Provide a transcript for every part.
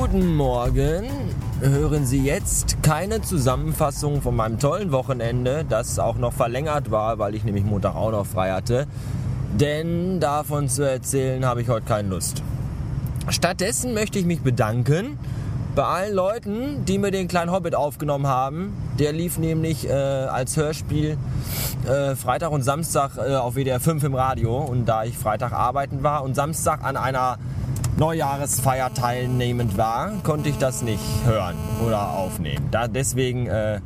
Guten Morgen. Hören Sie jetzt keine Zusammenfassung von meinem tollen Wochenende, das auch noch verlängert war, weil ich nämlich Montag auch noch frei hatte. Denn davon zu erzählen habe ich heute keine Lust. Stattdessen möchte ich mich bedanken bei allen Leuten, die mir den kleinen Hobbit aufgenommen haben. Der lief nämlich äh, als Hörspiel äh, Freitag und Samstag äh, auf WDR 5 im Radio. Und da ich Freitag arbeiten war und Samstag an einer Neujahresfeier teilnehmend war, konnte ich das nicht hören oder aufnehmen. Da, deswegen äh,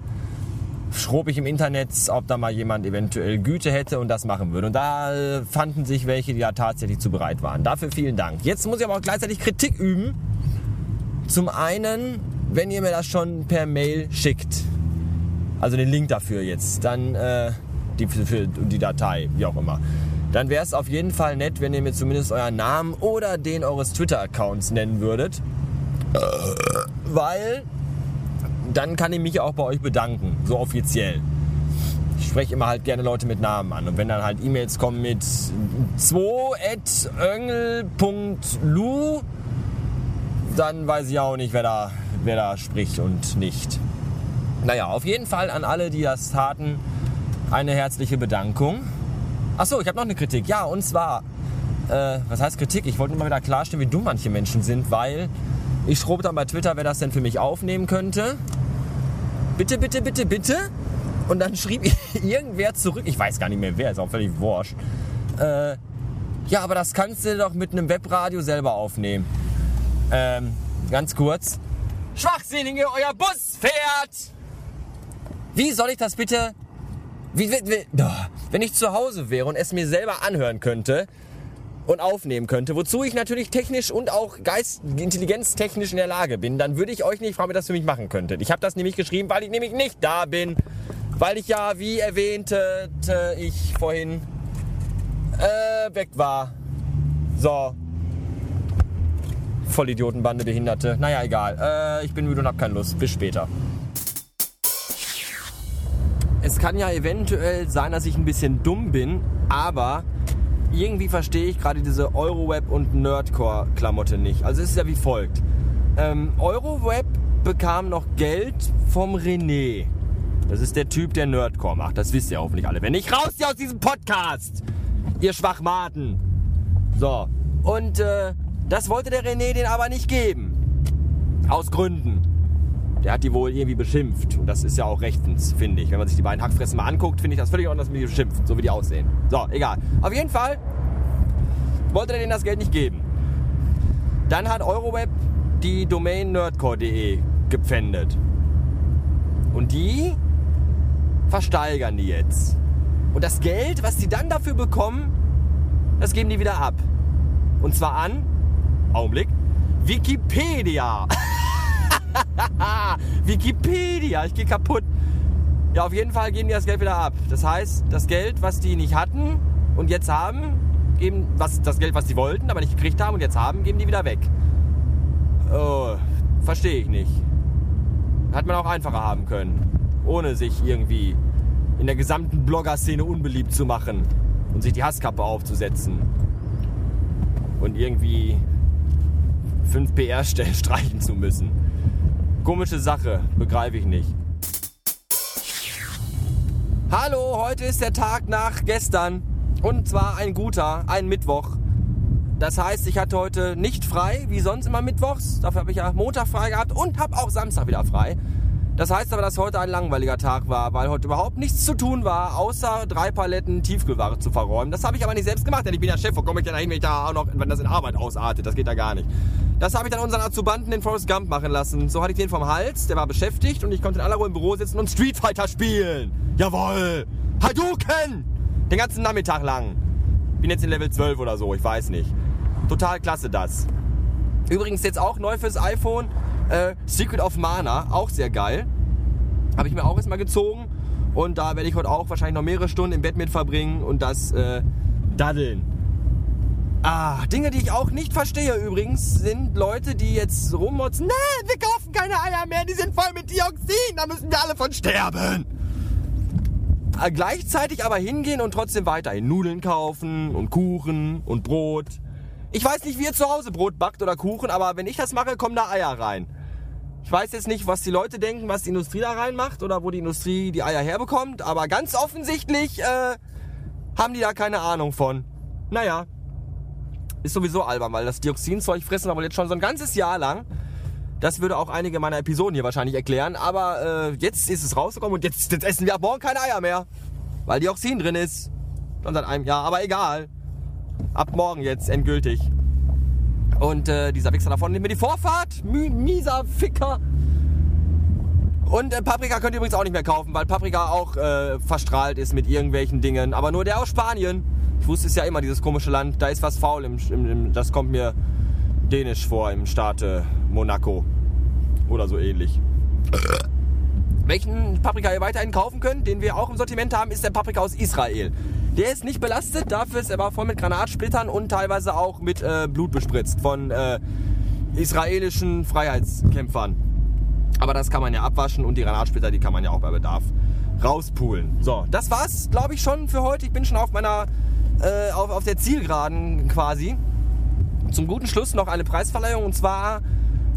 schrob ich im Internet, ob da mal jemand eventuell Güte hätte und das machen würde. Und da äh, fanden sich welche, die da tatsächlich zu bereit waren. Dafür vielen Dank. Jetzt muss ich aber auch gleichzeitig Kritik üben. Zum einen, wenn ihr mir das schon per Mail schickt, also den Link dafür jetzt, dann äh, die, für, für die Datei, wie auch immer dann wäre es auf jeden Fall nett, wenn ihr mir zumindest euren Namen oder den eures Twitter-Accounts nennen würdet. Weil dann kann ich mich auch bei euch bedanken, so offiziell. Ich spreche immer halt gerne Leute mit Namen an. Und wenn dann halt E-Mails kommen mit 2.öngel.lu, dann weiß ich auch nicht, wer da, wer da spricht und nicht. Naja, auf jeden Fall an alle, die das taten, eine herzliche Bedankung. Achso, ich habe noch eine Kritik. Ja, und zwar, äh, was heißt Kritik? Ich wollte immer wieder klarstellen, wie dumm manche Menschen sind, weil ich schrob dann bei Twitter, wer das denn für mich aufnehmen könnte. Bitte, bitte, bitte, bitte. Und dann schrieb irgendwer zurück, ich weiß gar nicht mehr wer, ist auch völlig wurscht. Äh, ja, aber das kannst du doch mit einem Webradio selber aufnehmen. Ähm, ganz kurz. Schwachsinnige, euer Bus fährt! Wie soll ich das bitte wie, wie, wenn ich zu Hause wäre und es mir selber anhören könnte und aufnehmen könnte, wozu ich natürlich technisch und auch geist, intelligenztechnisch in der Lage bin, dann würde ich euch nicht fragen, ob ihr das für mich machen könntet. Ich habe das nämlich geschrieben, weil ich nämlich nicht da bin. Weil ich ja, wie erwähnte ich vorhin, äh, weg war. So. Vollidiotenbande, Behinderte. Naja, egal. Äh, ich bin müde und hab keine Lust. Bis später kann ja eventuell sein, dass ich ein bisschen dumm bin, aber irgendwie verstehe ich gerade diese Euroweb und Nerdcore-Klamotte nicht. Also es ist ja wie folgt. Ähm, Euroweb bekam noch Geld vom René. Das ist der Typ, der Nerdcore macht. Das wisst ihr hoffentlich alle. Wenn nicht, raus ihr aus diesem Podcast! Ihr Schwachmaten! So. Und äh, das wollte der René den aber nicht geben. Aus Gründen. Der hat die wohl irgendwie beschimpft. Und das ist ja auch rechtens, finde ich. Wenn man sich die beiden Hackfressen mal anguckt, finde ich das völlig ordentlich, dass die beschimpft, so wie die aussehen. So, egal. Auf jeden Fall wollte er denen das Geld nicht geben. Dann hat Euroweb die Domain nerdcore.de gepfändet. Und die versteigern die jetzt. Und das Geld, was die dann dafür bekommen, das geben die wieder ab. Und zwar an, Augenblick, Wikipedia. Wikipedia, ich gehe kaputt. Ja, auf jeden Fall geben die das Geld wieder ab. Das heißt, das Geld, was die nicht hatten und jetzt haben, geben was, das Geld, was die wollten, aber nicht gekriegt haben und jetzt haben, geben die wieder weg. Oh, verstehe ich nicht. Hat man auch einfacher haben können. Ohne sich irgendwie in der gesamten Blogger-Szene unbeliebt zu machen und sich die Hasskappe aufzusetzen. Und irgendwie fünf PR-Stellen streichen zu müssen. Komische Sache, begreife ich nicht. Hallo, heute ist der Tag nach gestern. Und zwar ein guter, ein Mittwoch. Das heißt, ich hatte heute nicht frei, wie sonst immer Mittwochs. Dafür habe ich ja Montag frei gehabt und habe auch Samstag wieder frei. Das heißt aber, dass heute ein langweiliger Tag war, weil heute überhaupt nichts zu tun war, außer drei Paletten Tiefkühlware zu verräumen. Das habe ich aber nicht selbst gemacht, denn ich bin ja Chef. Wo komme ich denn dahin, wenn ich da auch noch, wenn das in Arbeit ausartet? Das geht da gar nicht. Das habe ich dann unseren Azubanten den Forrest Gump machen lassen. So hatte ich den vom Hals, der war beschäftigt und ich konnte in aller Ruhe im Büro sitzen und Street Fighter spielen. Jawoll! Hadouken! Den ganzen Nachmittag lang. Bin jetzt in Level 12 oder so, ich weiß nicht. Total klasse das. Übrigens jetzt auch neu fürs iPhone äh, Secret of Mana, auch sehr geil. Habe ich mir auch erstmal gezogen. Und da werde ich heute auch wahrscheinlich noch mehrere Stunden im Bett mit verbringen und das äh, daddeln. Ah, Dinge, die ich auch nicht verstehe übrigens, sind Leute, die jetzt rummotzen, nee, wir kaufen keine Eier mehr, die sind voll mit Dioxin, da müssen wir alle von sterben. Äh, gleichzeitig aber hingehen und trotzdem weiterhin Nudeln kaufen und Kuchen und Brot Ich weiß nicht, wie ihr zu Hause Brot backt oder Kuchen, aber wenn ich das mache, kommen da Eier rein. Ich weiß jetzt nicht, was die Leute denken, was die Industrie da reinmacht oder wo die Industrie die Eier herbekommt, aber ganz offensichtlich äh, haben die da keine Ahnung von. Naja, ist sowieso albern, weil das Dioxinzeug fressen wir jetzt schon so ein ganzes Jahr lang. Das würde auch einige meiner Episoden hier wahrscheinlich erklären, aber äh, jetzt ist es rausgekommen und jetzt, jetzt essen wir ab morgen keine Eier mehr, weil Dioxin drin ist. Schon seit einem Jahr, aber egal. Ab morgen jetzt endgültig. Und äh, dieser Wichser davon nimmt mir die Vorfahrt. Mü mieser Ficker. Und äh, Paprika könnt ihr übrigens auch nicht mehr kaufen, weil Paprika auch äh, verstrahlt ist mit irgendwelchen Dingen. Aber nur der aus Spanien. Ich wusste es ja immer, dieses komische Land. Da ist was faul. Im, im, im das kommt mir dänisch vor im Staat äh, Monaco. Oder so ähnlich. Welchen Paprika ihr weiterhin kaufen könnt, den wir auch im Sortiment haben, ist der Paprika aus Israel. Der ist nicht belastet, dafür ist er aber voll mit Granatsplittern und teilweise auch mit äh, Blut bespritzt von äh, israelischen Freiheitskämpfern. Aber das kann man ja abwaschen und die Granatsplitter, die kann man ja auch bei Bedarf rauspulen. So, das war's, glaube ich, schon für heute. Ich bin schon auf meiner, äh, auf, auf der Zielgeraden quasi. Zum guten Schluss noch eine Preisverleihung und zwar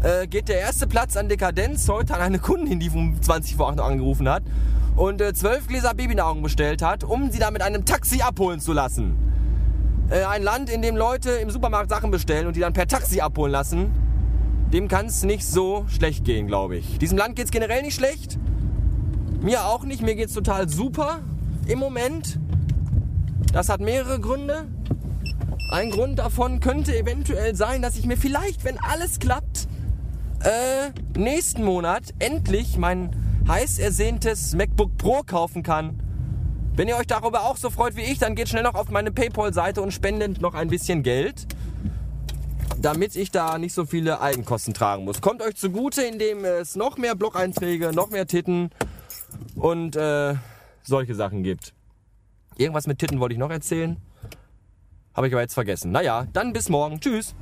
äh, geht der erste Platz an Dekadenz heute an eine Kundin, die um 20 vor 8 angerufen hat und äh, zwölf äh, Gläser Babynahrung bestellt hat, um sie dann mit einem Taxi abholen zu lassen. Äh, ein Land, in dem Leute im Supermarkt Sachen bestellen und die dann per Taxi abholen lassen, dem kann es nicht so schlecht gehen, glaube ich. Diesem Land geht es generell nicht schlecht. Mir auch nicht. Mir geht es total super im Moment. Das hat mehrere Gründe. Ein Grund davon könnte eventuell sein, dass ich mir vielleicht, wenn alles klappt, äh, nächsten Monat endlich mein heiß ersehntes MacBook Pro kaufen kann. Wenn ihr euch darüber auch so freut wie ich, dann geht schnell noch auf meine PayPal-Seite und spendet noch ein bisschen Geld, damit ich da nicht so viele Eigenkosten tragen muss. Kommt euch zugute, indem es noch mehr Blog-Einträge, noch mehr Titten und äh, solche Sachen gibt. Irgendwas mit Titten wollte ich noch erzählen. Habe ich aber jetzt vergessen. Naja, dann bis morgen. Tschüss.